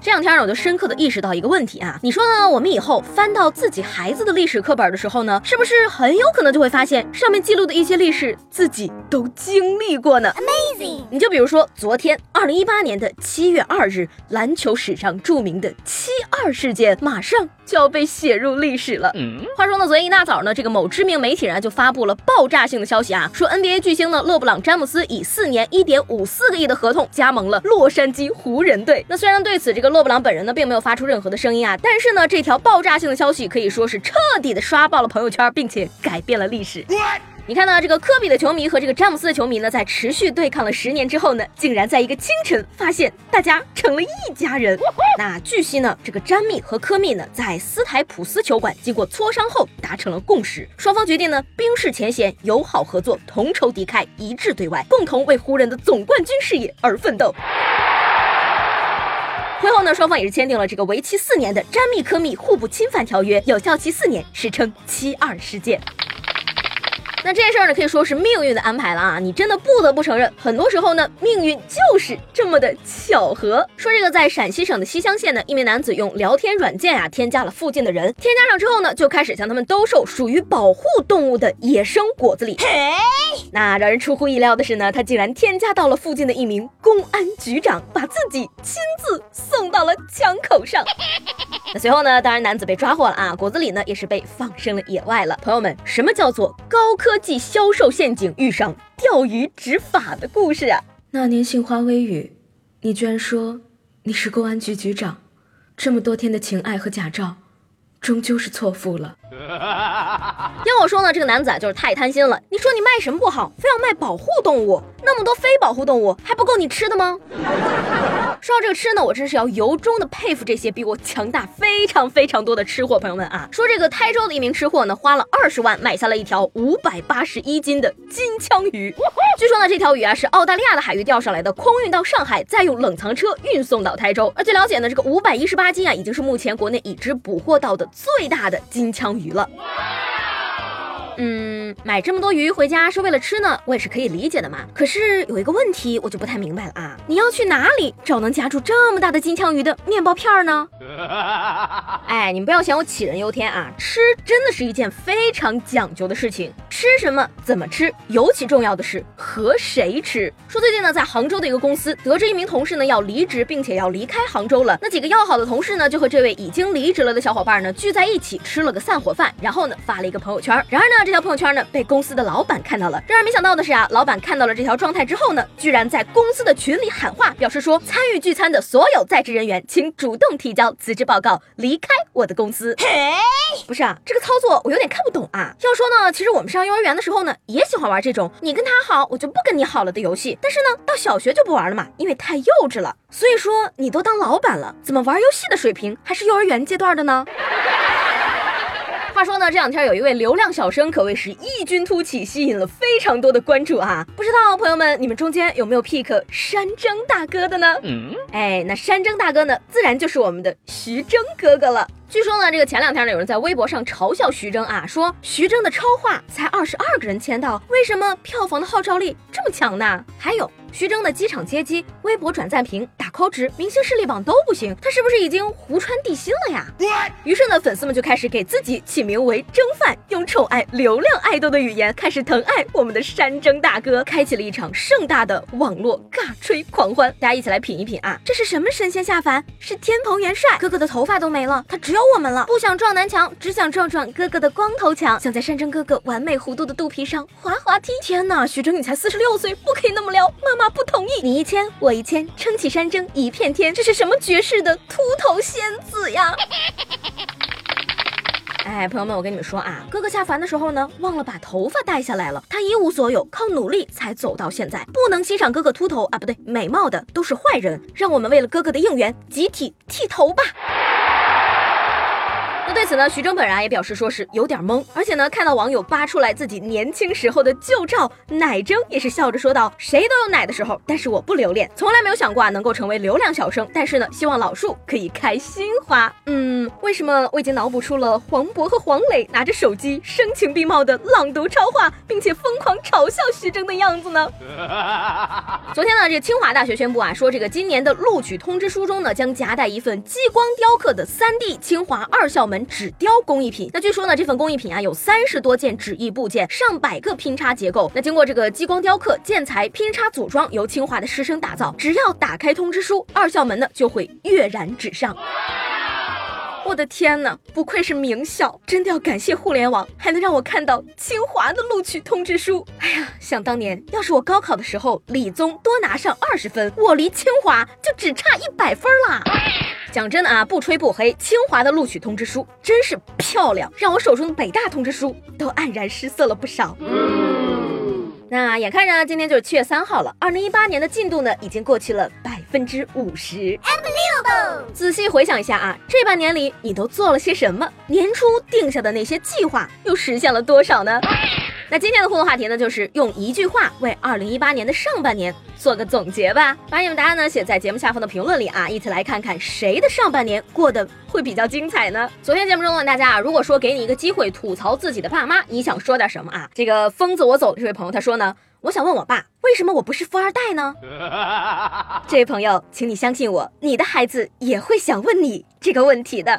这两天呢，我就深刻的意识到一个问题啊，你说呢？我们以后翻到自己孩子的历史课本的时候呢，是不是很有可能就会发现上面记录的一些历史自己都经历过呢？Amazing！你就比如说昨天，二零一八年的七月二日，篮球史上著名的七二事件，马上就要被写入历史了。话说呢，昨天一大早呢，这个某知名媒体人就发布了爆炸性的消息啊，说 NBA 巨星呢勒布朗詹姆斯以四年一点五四个亿的合同加盟了洛杉矶湖人队。那虽然对此这个。勒布朗本人呢，并没有发出任何的声音啊，但是呢，这条爆炸性的消息可以说是彻底的刷爆了朋友圈，并且改变了历史。你看呢，这个科比的球迷和这个詹姆斯的球迷呢，在持续对抗了十年之后呢，竟然在一个清晨发现大家成了一家人。那据悉呢，这个詹密和科密呢，在斯台普斯球馆经过磋商后达成了共识，双方决定呢，冰释前嫌，友好合作，同仇敌忾，一致对外，共同为湖人的总冠军事业而奋斗。会后呢，双方也是签订了这个为期四年的詹密科密互不侵犯条约，有效期四年，史称“七二事件”。那这件事儿呢，可以说是命运的安排了啊！你真的不得不承认，很多时候呢，命运就是这么的巧合。说这个在陕西省的西乡县呢，一名男子用聊天软件啊，添加了附近的人，添加上之后呢，就开始向他们兜售属于保护动物的野生果子狸。那让人出乎意料的是呢，他竟然添加到了附近的一名公安局长，把自己亲自送到了枪口上。那随后呢，当然男子被抓获了啊，果子狸呢也是被放生了野外了。朋友们，什么叫做高科？科技销售陷阱遇上钓鱼执法的故事啊！那年杏花微雨，你居然说你是公安局局长，这么多天的情爱和假照，终究是错付了。要我说呢，这个男子啊就是太贪心了。你说你卖什么不好，非要卖保护动物？那么多非保护动物还不够你吃的吗？说到这个吃呢，我真是要由衷的佩服这些比我强大非常非常多的吃货朋友们啊！说这个台州的一名吃货呢，花了二十万买下了一条五百八十一斤的金枪鱼。据说呢，这条鱼啊是澳大利亚的海域钓上来的，空运到上海，再用冷藏车运送到台州。而据了解呢，这个五百一十八斤啊，已经是目前国内已知捕获到的最大的金枪鱼了。嗯，买这么多鱼回家是为了吃呢，我也是可以理解的嘛。可是有一个问题，我就不太明白了啊，你要去哪里找能夹住这么大的金枪鱼的面包片呢？哎，你们不要嫌我杞人忧天啊，吃真的是一件非常讲究的事情，吃什么怎么吃，尤其重要的是和谁吃。说最近呢，在杭州的一个公司，得知一名同事呢要离职，并且要离开杭州了，那几个要好的同事呢，就和这位已经离职了的小伙伴呢聚在一起吃了个散伙饭，然后呢发了一个朋友圈。然而呢。这条朋友圈呢被公司的老板看到了，让人没想到的是啊，老板看到了这条状态之后呢，居然在公司的群里喊话，表示说参与聚餐的所有在职人员，请主动提交辞职报告，离开我的公司。嘿，不是啊，这个操作我有点看不懂啊。要说呢，其实我们上幼儿园的时候呢，也喜欢玩这种你跟他好，我就不跟你好了的游戏。但是呢，到小学就不玩了嘛，因为太幼稚了。所以说你都当老板了，怎么玩游戏的水平还是幼儿园阶段的呢？话说呢，这两天有一位流量小生可谓是异军突起，吸引了非常多的关注啊！不知道朋友们，你们中间有没有 pick 山争大哥的呢？嗯，哎，那山争大哥呢，自然就是我们的徐峥哥哥了。据说呢，这个前两天呢，有人在微博上嘲笑徐峥啊，说徐峥的超话才二十二个人签到，为什么票房的号召力这么强呢？还有。徐峥的机场接机、微博转赞评、打 call 值、明星势力榜都不行，他是不是已经湖川地心了呀？于是呢，粉丝们就开始给自己起名为“蒸饭”，用宠爱流量爱豆的语言开始疼爱我们的山蒸大哥，开启了一场盛大的网络尬吹狂欢。大家一起来品一品啊，这是什么神仙下凡？是天蓬元帅哥哥的头发都没了，他只有我们了。不想撞南墙，只想撞撞哥哥的光头强，想在山珍哥哥完美弧度的肚皮上滑滑梯。天哪，徐峥你才四十六岁，不可以那么撩，妈妈。不同意，你一千我一千，撑起山珍一片天，这是什么绝世的秃头仙子呀？哎，朋友们，我跟你们说啊，哥哥下凡的时候呢，忘了把头发带下来了。他一无所有，靠努力才走到现在。不能欣赏哥哥秃头啊，不对，美貌的都是坏人。让我们为了哥哥的应援，集体剃头吧。那对此呢，徐峥本人啊也表示说是有点懵，而且呢，看到网友扒出来自己年轻时候的旧照，奶峥也是笑着说道：“谁都有奶的时候，但是我不留恋，从来没有想过啊能够成为流量小生，但是呢，希望老树可以开新花。”嗯，为什么我已经脑补出了黄渤和黄磊拿着手机声情并茂的朗读超话，并且疯狂嘲笑徐峥的样子呢？昨天呢，这清华大学宣布啊，说这个今年的录取通知书中呢，将夹带一份激光雕刻的 3D 清华二校门纸雕工艺品。那据说呢，这份工艺品啊，有三十多件纸艺部件，上百个拼插结构。那经过这个激光雕刻、建材、拼插、组装，由清华的师生打造。只要打开通知书，二校门呢就会跃然纸上。我的天哪，不愧是名校，真的要感谢互联网，还能让我看到清华的录取通知书。哎呀，想当年，要是我高考的时候理综多拿上二十分，我离清华就只差一百分啦。讲真的啊，不吹不黑，清华的录取通知书真是漂亮，让我手中的北大通知书都黯然失色了不少。那眼看着今天就是七月三号了，二零一八年的进度呢，已经过去了百分之五十。仔细回想一下啊，这半年里你都做了些什么？年初定下的那些计划又实现了多少呢？那今天的互动话题呢，就是用一句话为二零一八年的上半年做个总结吧。把你们答案呢写在节目下方的评论里啊，一起来看看谁的上半年过得会比较精彩呢？昨天节目中问大家啊，如果说给你一个机会吐槽自己的爸妈，你想说点什么啊？这个疯子我走这位朋友他说呢，我想问我爸，为什么我不是富二代呢？这位朋友，请你相信我，你的孩子也会想问你这个问题的。